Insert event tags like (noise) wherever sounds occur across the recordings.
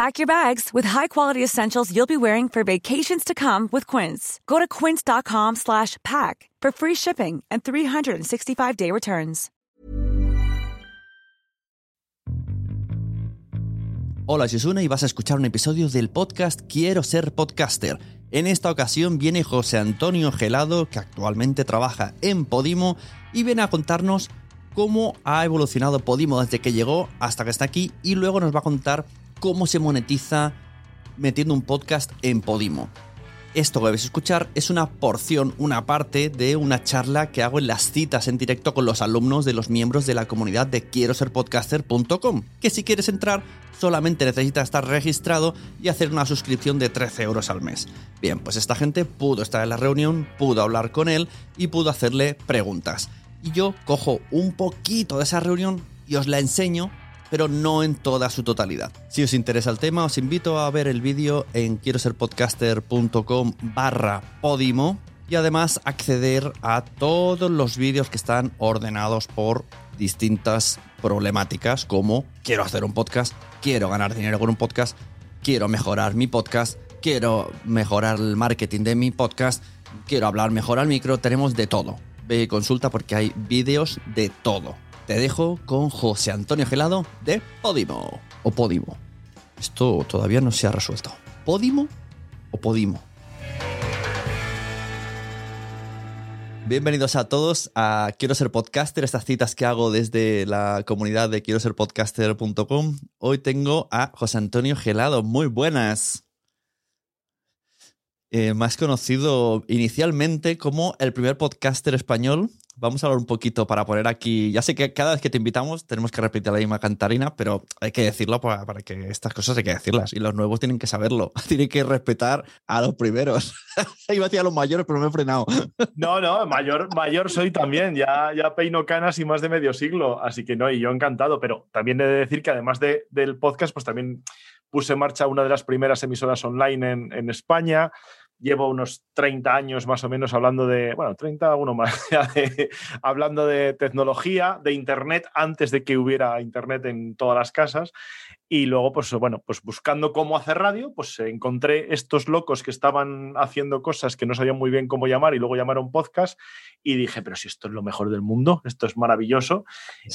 Pack your bags with high-quality essentials you'll be wearing for vacations to come with Quince. Go to quince.com slash pack for free shipping and 365-day returns. Hola, soy Sune y vas a escuchar un episodio del podcast Quiero ser podcaster. En esta ocasión viene José Antonio Gelado, que actualmente trabaja en Podimo, y viene a contarnos cómo ha evolucionado Podimo desde que llegó hasta que está aquí, y luego nos va a contar cómo se monetiza metiendo un podcast en Podimo. Esto que vais escuchar es una porción, una parte de una charla que hago en las citas en directo con los alumnos de los miembros de la comunidad de quiero ser que si quieres entrar solamente necesitas estar registrado y hacer una suscripción de 13 euros al mes. Bien, pues esta gente pudo estar en la reunión, pudo hablar con él y pudo hacerle preguntas. Y yo cojo un poquito de esa reunión y os la enseño pero no en toda su totalidad. Si os interesa el tema, os invito a ver el vídeo en quiero ser podcaster.com barra podimo y además acceder a todos los vídeos que están ordenados por distintas problemáticas como quiero hacer un podcast, quiero ganar dinero con un podcast, quiero mejorar mi podcast, quiero mejorar el marketing de mi podcast, quiero hablar mejor al micro, tenemos de todo. Ve y consulta porque hay vídeos de todo te dejo con José Antonio Gelado de Podimo. O Podimo. Esto todavía no se ha resuelto. ¿Podimo o Podimo? Bienvenidos a todos a Quiero ser podcaster, estas citas que hago desde la comunidad de quiero ser podcaster.com. Hoy tengo a José Antonio Gelado. Muy buenas. Eh, más conocido inicialmente como el primer podcaster español vamos a hablar un poquito para poner aquí. Ya sé que cada vez que te invitamos tenemos que repetir la misma cantarina, pero hay que decirlo para, que estas cosas hay que decirlas. Y los nuevos tienen que saberlo. (laughs) Tienen que respetar a los primeros. (laughs) Iba a decir a los mayores, pero me he frenado. (laughs) No, no, mayor, mayor soy también. Ya, ya peino canas y más de medio siglo. Así que no, y yo encantado. Pero también he de decir que además de, del podcast, pues también puse en marcha una de las primeras emisoras online en, en España llevo unos 30 años más o menos hablando de, bueno, 30, uno más, (laughs) hablando de tecnología, de Internet, antes de que hubiera Internet en todas las casas. Y luego, pues bueno, pues buscando cómo hacer radio, pues encontré estos locos que estaban haciendo cosas que no sabían muy bien cómo llamar y luego llamaron podcast y dije, pero si esto es lo mejor del mundo, esto es maravilloso.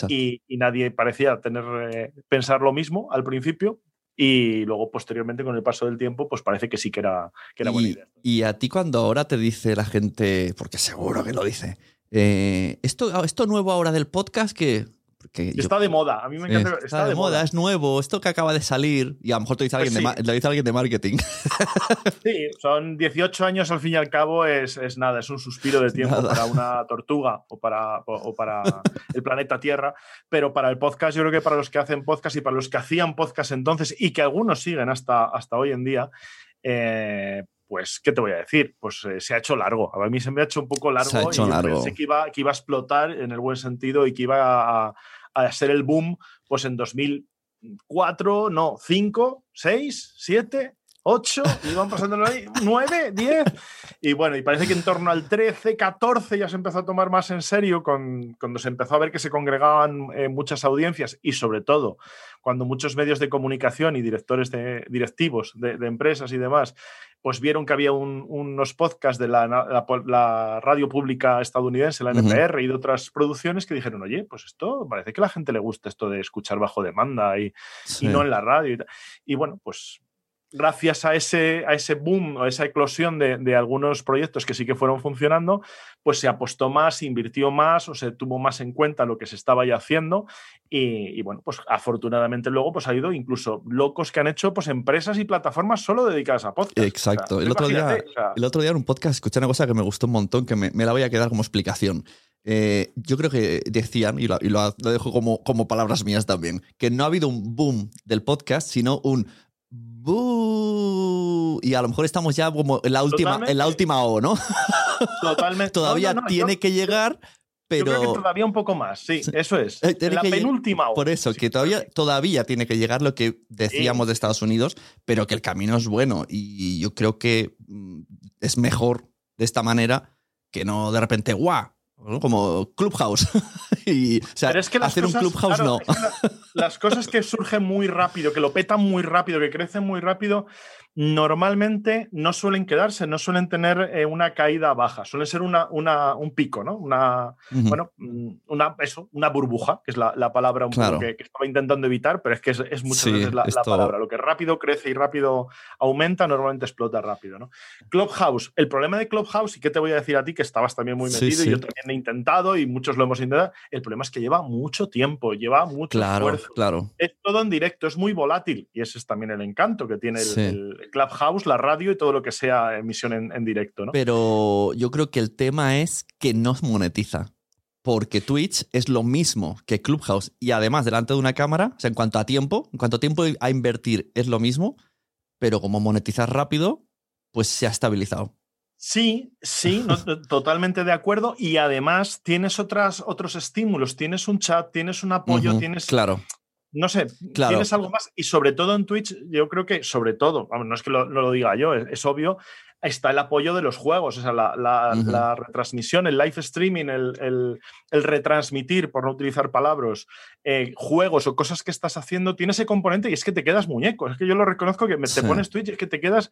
Y, nadie parecía tener, eh, pensar lo mismo al principio, y luego posteriormente con el paso del tiempo pues parece que sí que era, que era buena idea. Y a ti cuando ahora te dice la gente, porque seguro que lo dice, Eh, esto, esto nuevo ahora del podcast que está de moda, a mí me encanta. Está, de, moda, es nuevo, esto que acaba de salir, y a lo mejor te dice, alguien, pues de, dice alguien de marketing. (laughs) Sí, son 18 años al fin y al cabo, es, es nada, es un suspiro de tiempo para una tortuga o para, o, para el planeta Tierra, pero para el podcast, yo creo que para los que hacen podcast y para los que hacían podcast entonces y que algunos siguen hasta, hasta hoy en día, eh, pues, ¿qué te voy a decir? Pues eh, se ha hecho largo. A mí se me ha hecho un poco largo. Se ha hecho largo. Pensé que iba, que iba a explotar en el buen sentido y que iba a, a ser el boom pues en 2004, no, 5, 6, 7, 8, y van pasándolo ahí, 9, 10. Y bueno, y parece que en torno al 13, 14 ya se empezó a tomar más en serio con, cuando se empezó a ver que se congregaban eh, muchas audiencias y sobre todo cuando muchos medios de comunicación y directores de, directivos de, empresas y demás pues vieron que había unos podcasts de la, la, radio pública estadounidense, la NPR, y de otras producciones que dijeron, oye, pues esto parece que a la gente le gusta esto de escuchar bajo demanda y, y no en la radio. Y, y bueno, pues gracias a ese, a ese boom o a esa eclosión de, algunos proyectos que sí que fueron funcionando, pues se apostó más, se invirtió más o se tuvo más en cuenta lo que se estaba ya haciendo y, bueno, pues afortunadamente luego pues ha habido incluso locos que han hecho pues empresas y plataformas solo dedicadas a podcast. Exacto. el, otro día, el otro día en un podcast escuché una cosa que me gustó un montón, que me, la voy a quedar como explicación. Eh, yo creo que decían, y, lo, lo, dejo como, como palabras mías también, que no ha habido un boom del podcast, sino un y a lo mejor estamos ya como en la última, en la última O, ¿no? Totalmente. (laughs) todavía tiene que llegar, pero. Yo creo que todavía un poco más, sí, eso es. Eh, la penúltima O. Por eso, que todavía, todavía tiene que llegar lo que decíamos de Estados Unidos, pero que el camino es bueno. Y yo creo que mm, es mejor de esta manera que no de repente, ¡guau! Como Clubhouse. (laughs) y, o sea, es que hacer un Clubhouse no. las cosas que surgen muy rápido, que lo petan muy rápido, que crecen muy rápido, normalmente no suelen quedarse, no suelen tener eh, una caída baja, suele ser una, una, un pico, ¿no? Una, bueno, mm, una, eso, una burbuja, que es la, palabra un poco que, estaba intentando evitar, pero es que es, muchas veces la, palabra. Lo que rápido crece y rápido aumenta, normalmente explota rápido, ¿no? Clubhouse, el problema de Clubhouse, y qué te voy a decir a ti, que estabas también muy metido, y yo también he intentado, y muchos lo hemos intentado, el problema es que lleva mucho tiempo, lleva mucho esfuerzo. Claro. Es todo en directo, es muy volátil, y ese es también el encanto que tiene el Clubhouse, la radio y todo lo que sea emisión en, directo, ¿no? Pero yo creo que el tema es que no monetiza. Porque Twitch es lo mismo que Clubhouse y además delante de una cámara, o sea, en cuanto a tiempo, en cuanto a tiempo a invertir es lo mismo, pero como monetizar rápido, pues se ha estabilizado. Sí, sí, (laughs) totalmente de acuerdo. Y además tienes otras, otros estímulos, tienes un chat, tienes un apoyo, tienes. Claro no sé, tienes algo más. Y sobre todo en Twitch, yo creo que, sobre todo, no es que lo, no lo diga yo, es, obvio, está el apoyo de los juegos, o sea, la, retransmisión, el live streaming, el, retransmitir, por no utilizar palabras, eh, juegos o cosas que estás haciendo, tiene ese componente y es que te quedas muñeco. Es que yo lo reconozco que me, te pones Twitch y es que te quedas,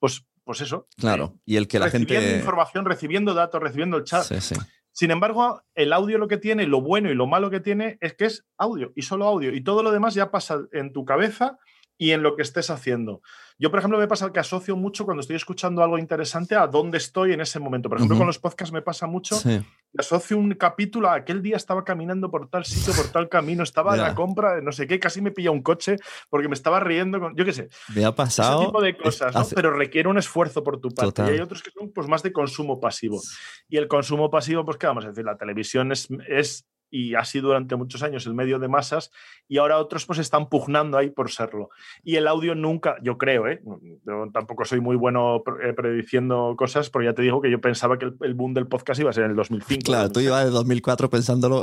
pues, pues eso. Claro, y el que la gente. Recibiendo información, recibiendo datos, recibiendo el chat. Sí, sí. Sin embargo, el audio lo que tiene, lo bueno y lo malo que tiene es que es audio y solo audio. Y todo lo demás ya pasa en tu cabeza y en lo que estés haciendo. Yo, por ejemplo, me pasa que asocio mucho cuando estoy escuchando algo interesante a dónde estoy en ese momento. Por ejemplo, con los podcasts me pasa mucho. Asocio un capítulo a aquel día estaba caminando por tal sitio, por tal camino, estaba en la compra de no sé qué, casi me pilla un coche porque me estaba riendo. Con, yo qué sé. Me ha pasado. Ese tipo de cosas, ¿no? Pero requiere un esfuerzo por tu parte. Y hay otros que son pues, más de consumo pasivo. Y el consumo pasivo, pues, ¿qué vamos a decir? La televisión es, es y ha sido durante muchos años el medio de masas y ahora otros pues están pugnando ahí por serlo. Y el audio nunca, yo creo, ¿eh? yo tampoco soy muy bueno eh, prediciendo cosas, pero ya te digo que yo pensaba que el, boom del podcast iba a ser en el 2005. Claro, tú ibas de 2004 pensándolo.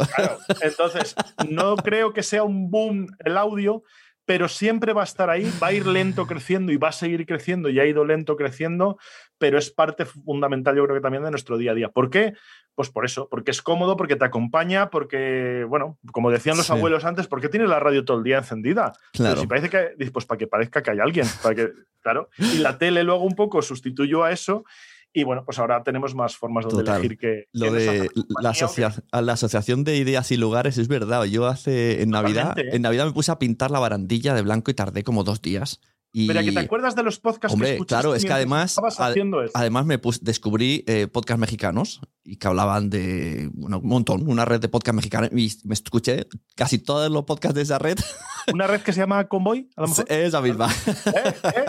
Entonces, no creo que sea un boom el audio, pero siempre va a estar ahí, va a ir lento creciendo y va a seguir creciendo y ha ido lento creciendo, pero es parte fundamental yo creo que también de nuestro día a día. ¿Por qué? Pues por eso, porque es cómodo, porque te acompaña, porque, bueno, como decían los abuelos antes, ¿por qué tienes la radio todo el día encendida? Claro. si parece que, pues para que parezca que hay alguien, para que, claro. Y la tele luego un poco sustituyó a eso y bueno, pues ahora tenemos más formas de elegir que. Lo de la, la, asociación de ideas y lugares es verdad. Yo hace en Navidad, en Navidad me puse a pintar la barandilla de blanco y tardé como dos días. Y, Pero que te acuerdas de los podcasts hombre, que escuchaste claro, es que además, ad- además me pus- descubrí eh, podcasts mexicanos y que hablaban de bueno, un montón, una red de podcasts mexicanos y me escuché casi todos los podcasts de esa red. (laughs) Una red que se llama Convoy, a lo mejor. Esa misma. (laughs) ¿Eh? ¿Eh?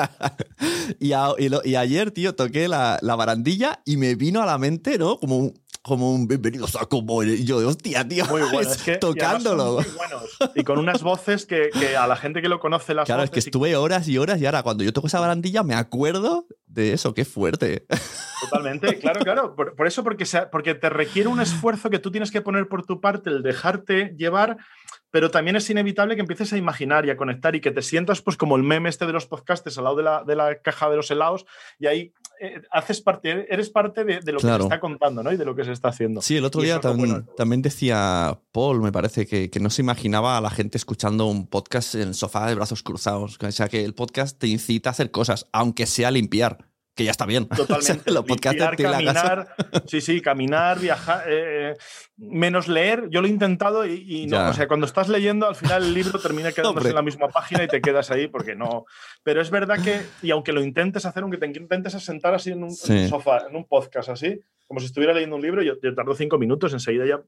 (laughs) y, a- y lo- y ayer, tío, toqué la, la barandilla y me vino a la mente, ¿no? Como como un bienvenidos a Cowboy. Y yo, hostia, tío, Muy bueno. (laughs) Es que, y tocándolo. muy buenos. Y con unas voces que, que a la gente que lo conoce las Claro, es que y- estuve horas y horas y ahora cuando yo toco esa barandilla me acuerdo de eso, qué fuerte. Totalmente, claro, claro. Por, por eso, porque, sea- porque te requiere un esfuerzo que tú tienes que poner por tu parte, el dejarte llevar, pero también es inevitable que empieces a imaginar y a conectar y que te sientas pues como el meme este de los podcasts al lado de la, de la caja de los helados y ahí eh, haces parte, eres parte de, de lo que se está contando ¿no? y de lo que se está haciendo. Sí, el otro Y día también, bueno. también decía Paul, me parece, que, que no se imaginaba a la gente escuchando un podcast en el sofá de brazos cruzados. O sea, que el podcast te incita a hacer cosas, aunque sea limpiar, que ya está bien. (laughs) Totalmente. los Limpiar, caminar, sí, sí, caminar, viajar, eh, menos leer. Yo lo he intentado y, y no. Ya. O sea, cuando estás leyendo, al final el libro termina (laughs) quedándose Hombre. en la misma página y te quedas ahí porque no. Pero es verdad que, y aunque lo intentes hacer, aunque te intentes sentar así en un, en Sí. un sofá, en un podcast así, como si estuviera leyendo un libro, yo, yo tardo cinco minutos, enseguida ya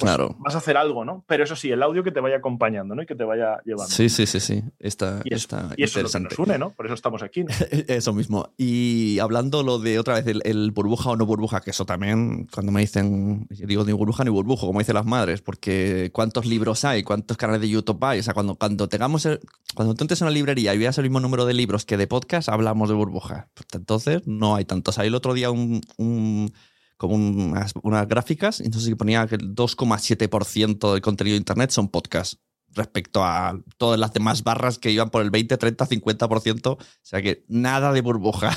pues, Claro. vas a hacer algo, ¿no? Pero eso sí, el audio que te vaya acompañando, ¿no? Y que te vaya llevando. Sí, sí, sí, sí. Está, Y eso, está y eso es lo que nos une, ¿no? Por eso estamos aquí. ¿no? (laughs) Eso mismo. Y hablando lo de otra vez, el, el burbuja o no burbuja, que eso también, cuando me dicen, digo ni burbuja ni burbujo, como dicen las madres, porque cuántos libros hay, cuántos canales de YouTube hay. O sea, cuando, cuando tengamos, el- cuando tú entres a una librería y veas el mismo número de libros que de podcast, hablamos de burbuja. Entonces, no hay tantos. Hay el otro día un. un- como unas, unas gráficas, entonces ponía que el 2,7% del contenido de Internet son podcasts respecto a todas las demás barras que iban por el 20, 30, 50%. O sea que nada de burbuja.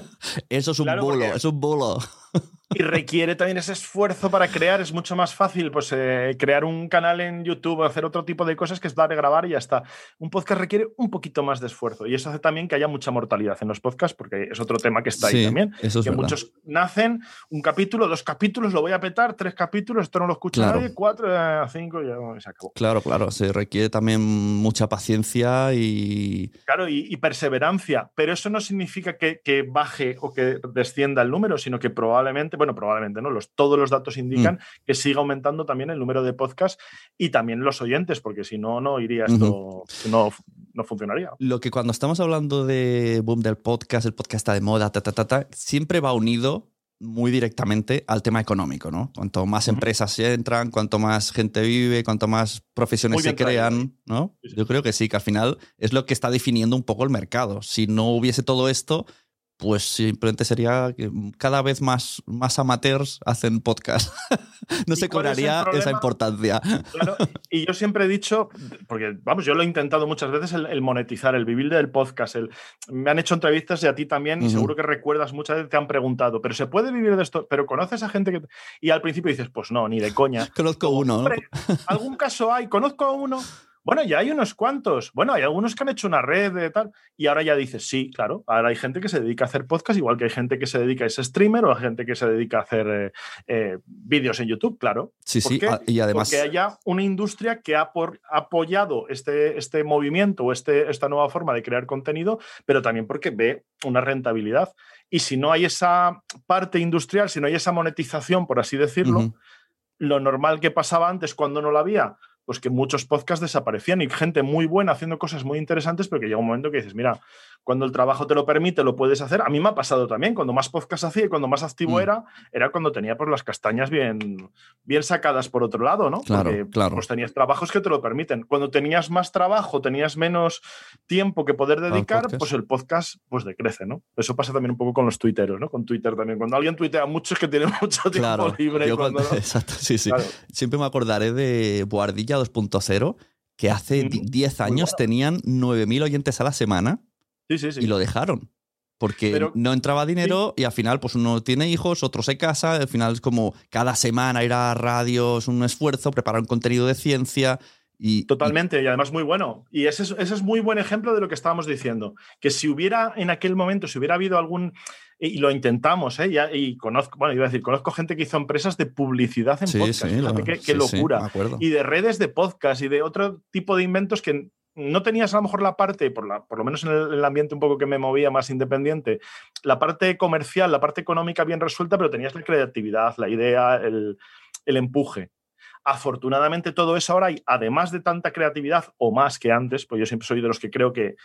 (laughs) Eso es un Claro, bulo, porque- es un bulo. Y requiere también ese esfuerzo para crear. Es mucho más fácil pues, eh, crear un canal en YouTube o hacer otro tipo de cosas que es dar grabar y ya está. Un podcast requiere un poquito más de esfuerzo. Y eso hace también que haya mucha mortalidad en los podcasts, porque es otro tema que está ahí también. eso es que verdad. muchos nacen, un capítulo, dos capítulos, lo voy a petar, tres capítulos, esto no lo escucha Claro. nadie, cuatro, eh, cinco, ya se acabó. Claro, claro, se requiere también mucha paciencia y... Claro, y, y perseverancia, pero eso no significa que, que baje o que descienda el número, sino que probablemente, bueno, probablemente no, los, todos los datos indican Mm. que siga aumentando también el número de podcasts y también los oyentes, porque si no, no iría esto, no, no funcionaría. Lo que cuando estamos hablando de boom del podcast, el podcast está de moda, ta, ta, ta, ta, siempre va unido muy directamente al tema económico, ¿no? Cuanto más empresas se entran, cuanto más gente vive, cuanto más profesiones se crean, ¿no? Sí, sí. Yo creo que sí, que al final es lo que está definiendo un poco el mercado. Si no hubiese todo esto, pues simplemente sería que cada vez más, más amateurs hacen podcast. (laughs) no ¿Y se es cobraría esa importancia. Claro, y yo siempre he dicho, porque vamos, yo lo he intentado muchas veces, el, el monetizar, el vivir del podcast. El, me han hecho entrevistas y a ti también, y seguro que recuerdas muchas veces te han preguntado, ¿pero se puede vivir de esto? ¿Pero conoces a gente que.? Y al principio dices, pues no, ni de coña. (laughs) Conozco uno, ¿no? ¿algún caso hay? Conozco a uno. Bueno, ya hay unos cuantos. Bueno, hay algunos que han hecho una red de tal. Y ahora ya dices, sí, claro. Ahora hay gente que se dedica a hacer podcast, igual que hay gente que se dedica a ser streamer o hay gente que se dedica a hacer eh, eh, vídeos en YouTube, claro. Sí, ¿Por sí, qué? a- y además... Porque haya una industria que ha, por- apoyado este, este movimiento o este, esta nueva forma de crear contenido, pero también porque ve una rentabilidad. Y si no hay esa parte industrial, si no hay esa monetización, por así decirlo, lo normal que pasaba antes cuando no la había, pues que muchos podcasts desaparecían y gente muy buena haciendo cosas muy interesantes, pero que llega un momento que dices, mira, cuando el trabajo te lo permite, lo puedes hacer. A mí me ha pasado también, cuando más podcasts hacía y cuando más activo Mm. era, era cuando tenía pues, las castañas bien, bien sacadas por otro lado, ¿no? Claro, Porque, claro. Pues tenías trabajos que te lo permiten. Cuando tenías más trabajo, tenías menos tiempo que poder dedicar, pues el podcast pues decrece, ¿no? Eso pasa también un poco con los tuiteros, ¿no? Con Twitter también. Cuando alguien tuitea mucho es que tiene (laughs) mucho tiempo Claro, libre. yo cuando cuando- no- (laughs) exacto, sí, sí. Claro. Siempre me acordaré de Boardilla 2.0, que hace Ujú, di- 10 muy años bueno. tenían 9.000 oyentes a la semana Sí, sí, sí. y lo dejaron. Porque Pero- no entraba dinero y al final pues uno tiene hijos, otro se casa, al final es como cada semana ir a radio es un esfuerzo, preparar un contenido de ciencia y... Totalmente, y además muy bueno. Y ese es, ese es muy buen ejemplo de lo que estábamos diciendo. Que si hubiera en aquel momento, si hubiera habido algún. Y lo intentamos, ¿eh? Ya- y conozco, bueno, iba a decir, conozco gente que hizo empresas de publicidad en sí, podcast. sí, lo- qué, sí, locura. y de redes de podcast y de otro tipo de inventos que no tenías a lo mejor la parte, por, la, por lo menos en el, ambiente un poco que me movía más independiente, la parte comercial, la parte económica bien resuelta, pero tenías la creatividad, la idea, el, el empuje. Afortunadamente todo eso ahora hay, además de tanta creatividad o más que antes, pues yo siempre soy de los que creo que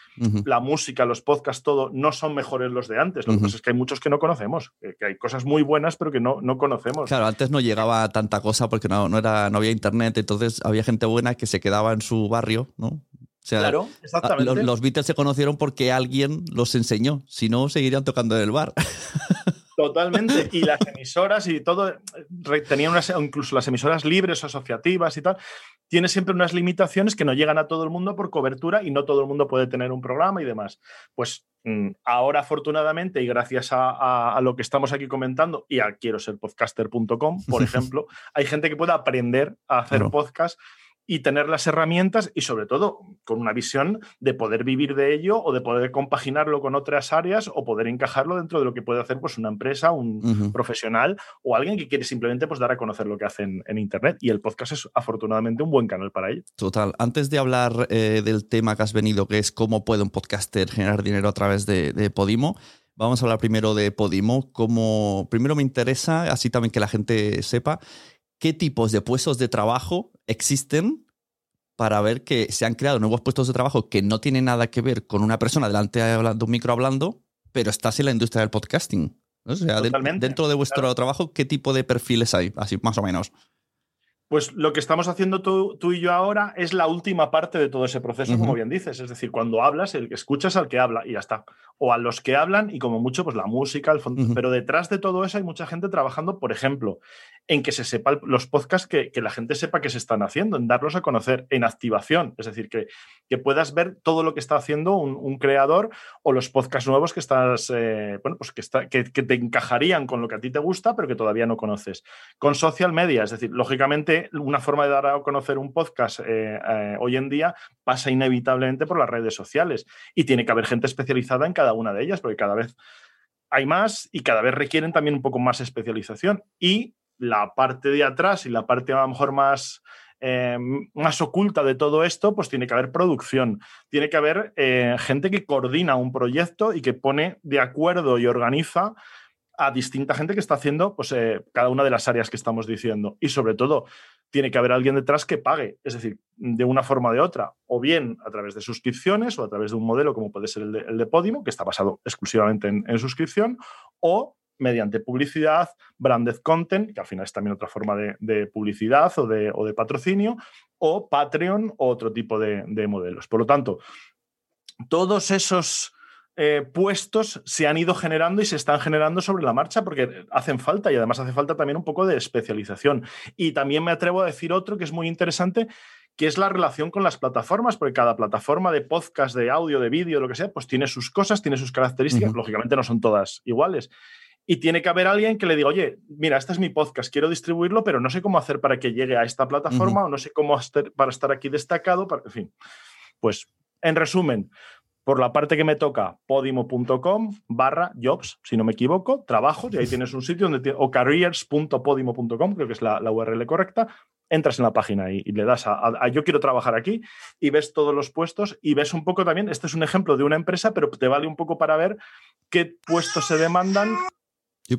la música, los podcasts, todo no son mejores los de antes. Lo que pasa es que hay muchos que no conocemos, que, hay cosas muy buenas pero que no, no conocemos. Claro, antes no llegaba tanta cosa porque no, no, era, no había internet, entonces había gente buena que se quedaba en su barrio, ¿no? O sea, claro, exactamente. Los, los, Beatles se conocieron porque alguien los enseñó, si no, seguirían tocando en el bar. (laughs) Totalmente. (laughs) Y las emisoras y todo, tenían unas, incluso las emisoras libres, asociativas y tal, tiene siempre unas limitaciones que no llegan a todo el mundo por cobertura y no todo el mundo puede tener un programa y demás. Pues mm, ahora, afortunadamente, y gracias a, lo que estamos aquí comentando y a quiero ser podcaster.com, por (laughs) ejemplo, hay gente que puede aprender a hacer podcast y tener las herramientas y sobre todo con una visión de poder vivir de ello o de poder compaginarlo con otras áreas o poder encajarlo dentro de lo que puede hacer pues una empresa, un profesional o alguien que quiere simplemente pues dar a conocer lo que hacen en internet y el podcast es afortunadamente un buen canal para ello. Total. Antes de hablar eh, del tema que has venido, que es cómo puede un podcaster generar dinero a través de, de Podimo, Vamos a hablar primero de Podimo. Como primero me interesa, así también que la gente sepa, qué tipos de puestos de trabajo existen para ver que se han creado nuevos puestos de trabajo que no tienen nada que ver con una persona delante de un micro hablando, pero estás en la industria del podcasting. O sea, dentro de vuestro trabajo, ¿qué tipo de perfiles hay? Así, más o menos. Pues lo que estamos haciendo tú, y yo ahora es la última parte de todo ese proceso, como bien dices. Es decir, cuando hablas, el que escuchas al que habla y ya está. O a los que hablan y como mucho, pues la música, el fondo. Pero detrás de todo eso hay mucha gente trabajando, por ejemplo, en que se sepa los podcasts, que, la gente sepa que se están haciendo, en darlos a conocer, en activación. Es decir, que, que puedas ver todo lo que está haciendo un, creador o los podcasts nuevos que estás, eh, bueno, pues que, está, que, que te encajarían con lo que a ti te gusta, pero que todavía no conoces. Con social media, es decir, lógicamente una forma de dar a conocer un podcast eh, eh, hoy en día pasa inevitablemente por las redes sociales y tiene que haber gente especializada en cada una de ellas, porque cada vez hay más y cada vez requieren también un poco más especialización. Y la parte de atrás y la parte a lo mejor más, eh, más oculta de todo esto, pues tiene que haber producción, tiene que haber gente que coordina un proyecto y que pone de acuerdo y organiza a distinta gente que está haciendo pues, eh, cada una de las áreas que estamos diciendo. Y sobre todo, tiene que haber alguien detrás que pague, es decir, de una forma o de otra, o bien a través de suscripciones o a través de un modelo como puede ser el de, Podimo, que está basado exclusivamente en, suscripción, o mediante publicidad, branded content, que al final es también otra forma de, publicidad o de, o de, patrocinio, o Patreon o otro tipo de, de modelos. Por lo tanto, todos esos eh, puestos se han ido generando y se están generando sobre la marcha porque hacen falta y además hace falta también un poco de especialización. Y también me atrevo a decir otro que es muy interesante, que es la relación con las plataformas, porque cada plataforma de podcast, de audio, de vídeo, lo que sea, pues tiene sus cosas, tiene sus características, lógicamente no son todas iguales. Y tiene que haber alguien que le diga, oye, mira, este es mi podcast, quiero distribuirlo, pero no sé cómo hacer para que llegue a esta plataforma o no sé cómo hacer para estar aquí destacado, en fin. Pues, en resumen, por la parte que me toca, podimo.com barra jobs, si no me equivoco, trabajos, y ahí tienes un sitio donde o careers.podimo.com, creo que es la, URL correcta, entras en la página y, le das a, yo quiero trabajar aquí y ves todos los puestos y ves un poco también, este es un ejemplo de una empresa, pero te vale un poco para ver qué puestos se demandan y,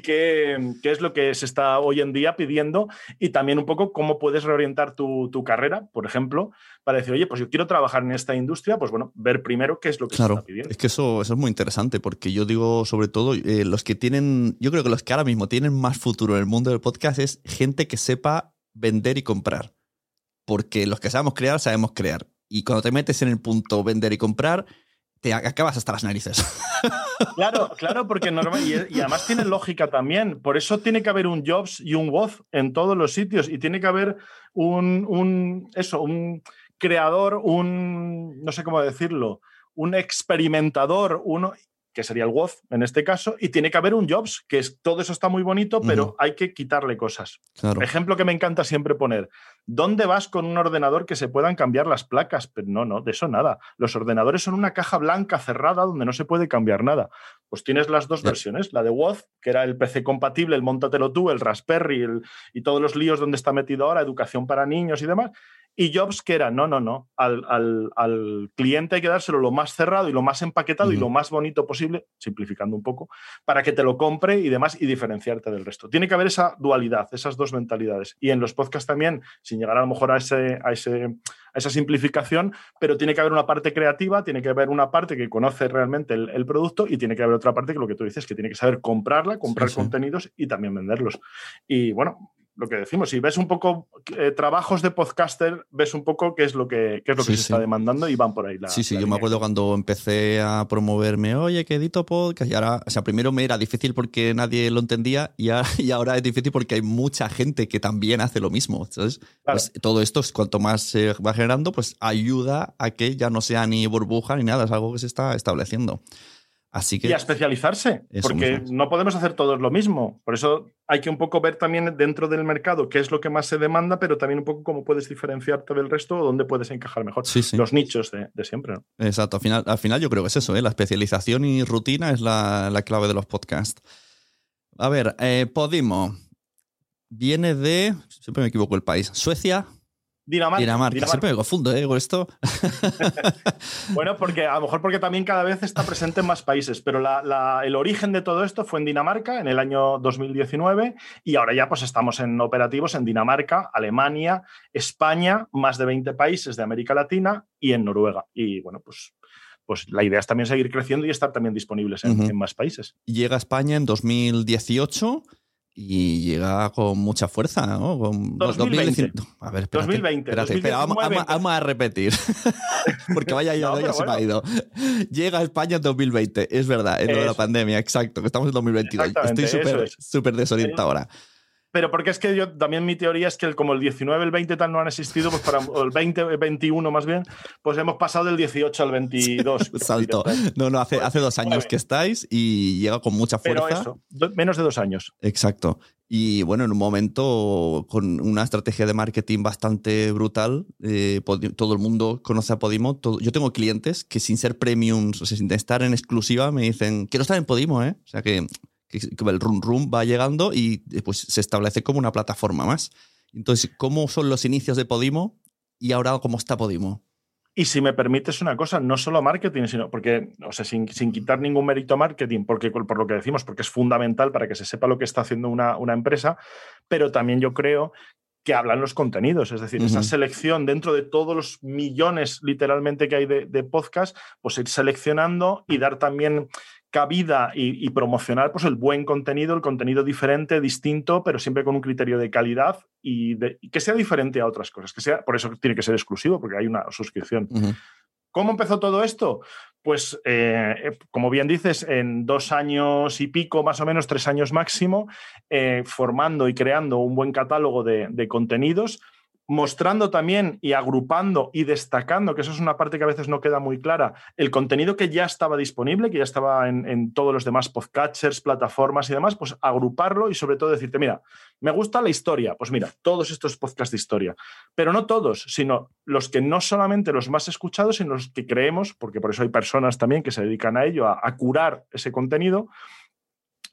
qué, (laughs) es lo que se está hoy en día pidiendo y también un poco cómo puedes reorientar tu, carrera, por ejemplo, para decir, oye, pues yo quiero trabajar en esta industria, pues bueno, ver primero qué es lo que se está pidiendo. Es que eso, eso es muy interesante porque yo digo, sobre todo, eh, los que tienen, yo creo que los que ahora mismo tienen más futuro en el mundo del podcast es gente que sepa vender y comprar. Porque los que sabemos crear, sabemos crear. Y cuando te metes en el punto vender y comprar, te acabas hasta las narices. (laughs) Claro, claro, porque normal, y, además tiene lógica también. Por eso tiene que haber un Jobs y un Woz en todos los sitios y tiene que haber un, un, eso, un creador, un, no sé cómo decirlo, un experimentador, uno que sería el WOZ en este caso, y tiene que haber un Jobs, que es todo eso está muy bonito, pero hay que quitarle cosas. Ejemplo que me encanta siempre poner, ¿dónde vas con un ordenador que se puedan cambiar las placas? Pero no, no, de eso nada. Los ordenadores son una caja blanca cerrada donde no se puede cambiar nada. Pues tienes las dos versiones, la de WOZ, que era el PC compatible, el montatelo tú, el Raspberry y todos los líos donde está metido ahora, educación para niños y demás, y Jobs que era, no, no, no, al, cliente hay que dárselo lo más cerrado y lo más empaquetado y lo más bonito posible, simplificando un poco, para que te lo compre y demás y diferenciarte del resto. Tiene que haber esa dualidad, esas dos mentalidades. Y en los podcasts también, sin llegar a lo mejor a, ese, a, ese, a esa simplificación, pero tiene que haber una parte creativa, tiene que haber una parte que conoce realmente el, producto y tiene que haber otra parte que lo que tú dices, que tiene que saber comprarla, comprar contenidos y también venderlos. Y bueno, lo que decimos, si ves un poco eh, trabajos de podcaster, ves un poco qué es lo que, es lo que se está demandando y van por ahí. sí, sí, yo me acuerdo cuando empecé a promoverme, oye, que edito podcast, y ahora, o sea, primero me era difícil porque nadie lo entendía y, (laughs) ahora es difícil porque hay mucha gente que también hace lo mismo. Entonces, pues, todo esto, cuanto más se va generando, pues ayuda a que ya no sea ni burbuja ni nada, es algo que se está estableciendo y a especializarse, porque no podemos hacer todos lo mismo. Por eso hay que un poco ver también dentro del mercado qué es lo que más se demanda, pero también un poco cómo puedes diferenciarte del resto o dónde puedes encajar mejor. Los nichos de, siempre. Exacto, al final, al final yo creo que es eso, ¿eh? la especialización y rutina es la, clave de los podcasts. A ver, eh, Podimo viene de, siempre me equivoco el país, Suecia, Dinamarca. Dinamarca. Siempre me confundo ¿eh? con esto. (laughs) (laughs) bueno, porque a lo mejor porque también cada vez está presente en más países, pero el origen de todo esto fue en Dinamarca en el año 2019 y ahora ya pues estamos en operativos en Dinamarca, Alemania, España, más de 20 países de América Latina y en Noruega. Y bueno, pues pues la idea es también seguir creciendo y estar también disponibles en, en, más países. Llega a España en 2018 y llega con mucha fuerza, ¿no? Con 2020. A ver, espérate, 2020. Espérate, vamos, a repetir. (laughs) Porque vaya ya, ya se me ha ido. Llega a España en 2020, es verdad, es lo de la pandemia, exacto, que estamos en 2022. Estoy súper súper desorientado ahora. Pero porque es que yo también mi teoría es que como el 19, el 20 tal no han existido, pues para el 20, 21 más bien, pues hemos pasado del 18 al 22. Salto. (laughs) No, no, hace, hace dos años que estáis y llega con mucha fuerza. Pero eso, menos de dos años. Exacto. Y bueno, en un momento con una estrategia de marketing bastante brutal, eh, todo el mundo conoce a Podimo. yo tengo clientes que sin ser premiums, o sea, sin estar en exclusiva, me dicen, quiero estar en Podimo, ¿eh? O sea que, el run run va llegando y eh, pues se establece como una plataforma más. Entonces, ¿cómo son los inicios de Podimo y ahora cómo está Podimo? Y si me permites una cosa, no solo marketing, sino porque, o sea, sin, quitar ningún mérito a marketing, porque por lo que decimos, porque es fundamental para que se sepa lo que está haciendo una, una empresa, pero también yo creo que hablan los contenidos, es decir, esa selección dentro de todos los millones literalmente que hay de, de podcast, pues ir seleccionando y dar también cabida y, promocionar pues, el buen contenido, el contenido diferente, distinto, pero siempre con un criterio de calidad y, que sea diferente a otras cosas. Que sea, por eso tiene que ser exclusivo, porque hay una suscripción. ¿Cómo empezó todo esto? Pues, eh, como bien dices, en dos años y pico, más o menos, tres años máximo, eh, formando y creando un buen catálogo de, de contenidos mostrando también y agrupando y destacando, que eso es una parte que a veces no queda muy clara, el contenido que ya estaba disponible, que ya estaba en, todos los demás podcatchers, plataformas y demás, pues agruparlo y sobre todo decirte, mira, me gusta la historia, pues mira, todos estos podcasts de historia, pero no todos, sino los que no solamente los más escuchados, sino los que creemos, porque por eso hay personas también que se dedican a ello, a curar ese contenido,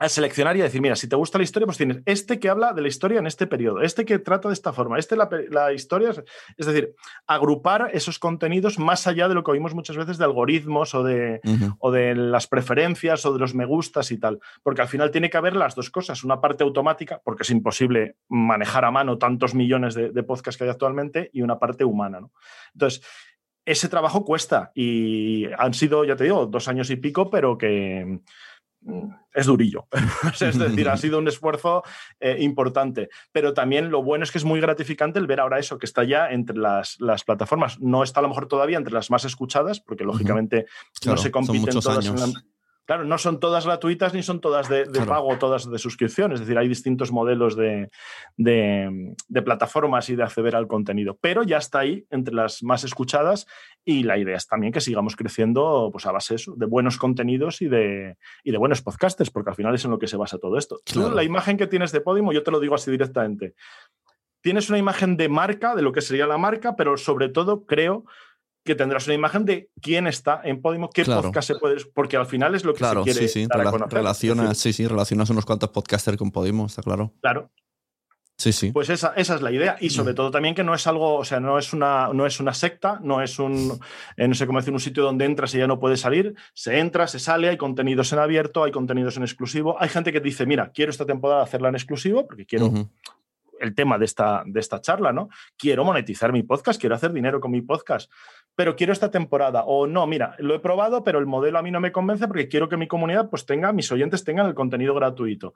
a seleccionar y a decir, mira, si te gusta la historia, pues tienes este que habla de la historia en este periodo, este que trata de esta forma, este la, la historia, es decir, agrupar esos contenidos más allá de lo que oímos muchas veces de algoritmos o de, o de las preferencias o de los me gustas y tal, porque al final tiene que haber las dos cosas, una parte automática, porque es imposible manejar a mano tantos millones de, de podcasts que hay actualmente, y una parte humana. ¿no? Entonces, ese trabajo cuesta y han sido, ya te digo, dos años y pico, pero que es durillo. (laughs) es decir, ha sido un esfuerzo eh, importante. Pero también lo bueno es que es muy gratificante el ver ahora eso, que está ya entre las, plataformas. No está a lo mejor todavía entre las más escuchadas, porque lógicamente no se compiten todas Claro, no son todas gratuitas ni son todas de, de pago, todas de suscripción. Es decir, hay distintos modelos de, de, de, plataformas y de acceder al contenido. Pero ya está ahí entre las más escuchadas y la idea es también que sigamos creciendo pues, a base de buenos contenidos y de, y de buenos podcasters, porque al final es en lo que se basa todo esto. Claro. Tú, la imagen que tienes de Podimo, yo te lo digo así directamente. Tienes una imagen de marca, de lo que sería la marca, pero sobre todo creo que tendrás una imagen de quién está en Podimo, qué claro. podcast se puede, porque al final es lo que claro, se quiere sí, sí. Rela relacionas, sí, sí, relacionas unos cuantos podcasters con Podimo, está claro. Claro. Sí, sí. Pues esa, esa, es la idea. Y sobre todo también que no es algo, o sea, no es una, no es una secta, no es un, eh, no sé cómo decir, un sitio donde entras y ya no puedes salir. Se entra, se sale, hay contenidos en abierto, hay contenidos en exclusivo. Hay gente que dice, mira, quiero esta temporada hacerla en exclusivo porque quiero, uh -huh el tema de esta, de esta charla, ¿no? Quiero monetizar mi podcast, quiero hacer dinero con mi podcast, pero quiero esta temporada. O no, mira, lo he probado, pero el modelo a mí no me convence porque quiero que mi comunidad pues tenga, mis oyentes tengan el contenido gratuito.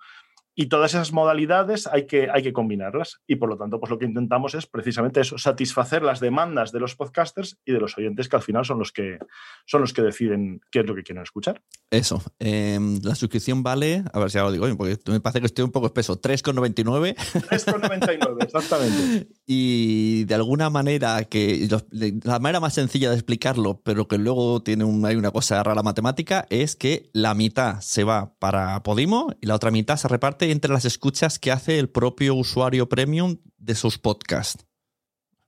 Y todas esas modalidades hay que, hay que combinarlas. Y por lo tanto, pues lo que intentamos es precisamente eso, satisfacer las demandas de los podcasters y de los oyentes, que al final son los que, son los que deciden qué es lo que quieren escuchar. Eso. Eh, la suscripción vale, a ver si ahora lo digo, porque me parece que estoy un poco espeso, 3,99. 3,99, exactamente. (laughs) Y de alguna manera, que la manera más sencilla de explicarlo, pero que luego tiene un, hay una cosa rara matemática, es que la mitad se va para Podimo y la otra mitad se reparte entre las escuchas que hace el propio usuario premium de sus podcasts.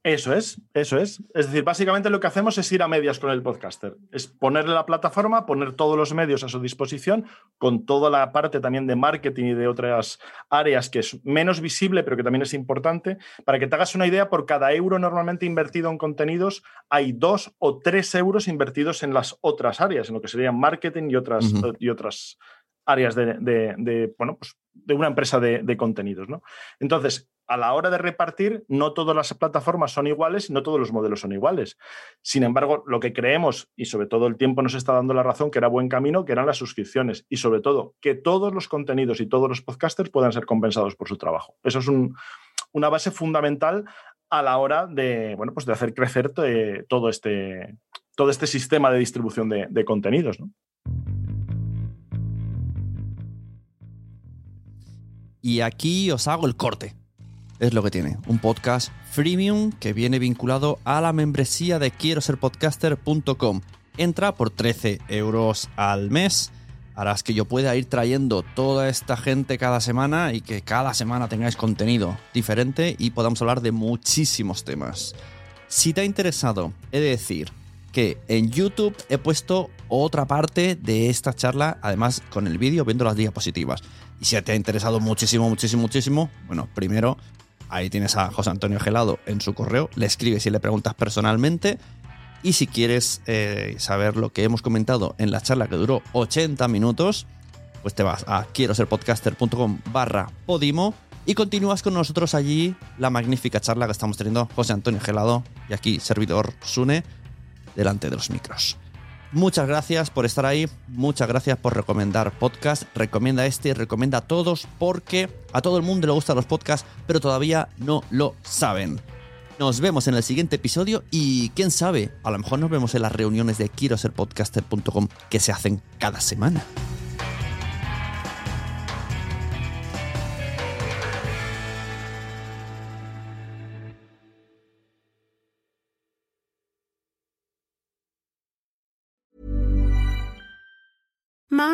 Eso es, eso es. Es decir, básicamente lo que hacemos es ir a medias con el podcaster. Es ponerle la plataforma, poner todos los medios a su disposición, con toda la parte también de marketing y de otras áreas que es menos visible, pero que también es importante. Para que te hagas una idea, por cada euro normalmente invertido en contenidos, hay dos o tres euros invertidos en las otras áreas, en lo que serían marketing y otras, uh -huh. y otras áreas de, de, de, bueno, pues de una empresa de, de, contenidos. ¿no? Entonces, a la hora de repartir, no todas las plataformas son iguales, no todos los modelos son iguales. Sin embargo, lo que creemos, y sobre todo el tiempo nos está dando la razón, que era buen camino, que eran las suscripciones. Y sobre todo, que todos los contenidos y todos los podcasters puedan ser compensados por su trabajo. Eso es un, una base fundamental a la hora de, bueno, pues de hacer crecer eh, todo, este, todo este sistema de distribución de, de contenidos. ¿no? Y aquí os hago el corte. Es lo que tiene. Un podcast freemium que viene vinculado a la membresía de quiero ser podcaster.com. Entra por 13 euros al mes. Harás que yo pueda ir trayendo toda esta gente cada semana y que cada semana tengáis contenido diferente y podamos hablar de muchísimos temas. Si te ha interesado, he de decir que en YouTube he puesto otra parte de esta charla, además con el vídeo viendo las diapositivas. Y si te ha interesado muchísimo, muchísimo, muchísimo, bueno, primero ahí tienes a José Antonio Gelado en su correo, le escribes y le preguntas personalmente. Y si quieres eh, saber lo que hemos comentado en la charla que duró 80 minutos, pues te vas a quiero ser podcaster.com barra Podimo y continúas con nosotros allí la magnífica charla que estamos teniendo José Antonio Gelado y aquí servidor Sune delante de los micros. Muchas gracias por estar ahí, muchas gracias por recomendar podcast, recomienda este, recomienda a todos porque a todo el mundo le gustan los podcasts, pero todavía no lo saben. Nos vemos en el siguiente episodio y quién sabe, a lo mejor nos vemos en las reuniones de quiero ser podcaster.com que se hacen cada semana.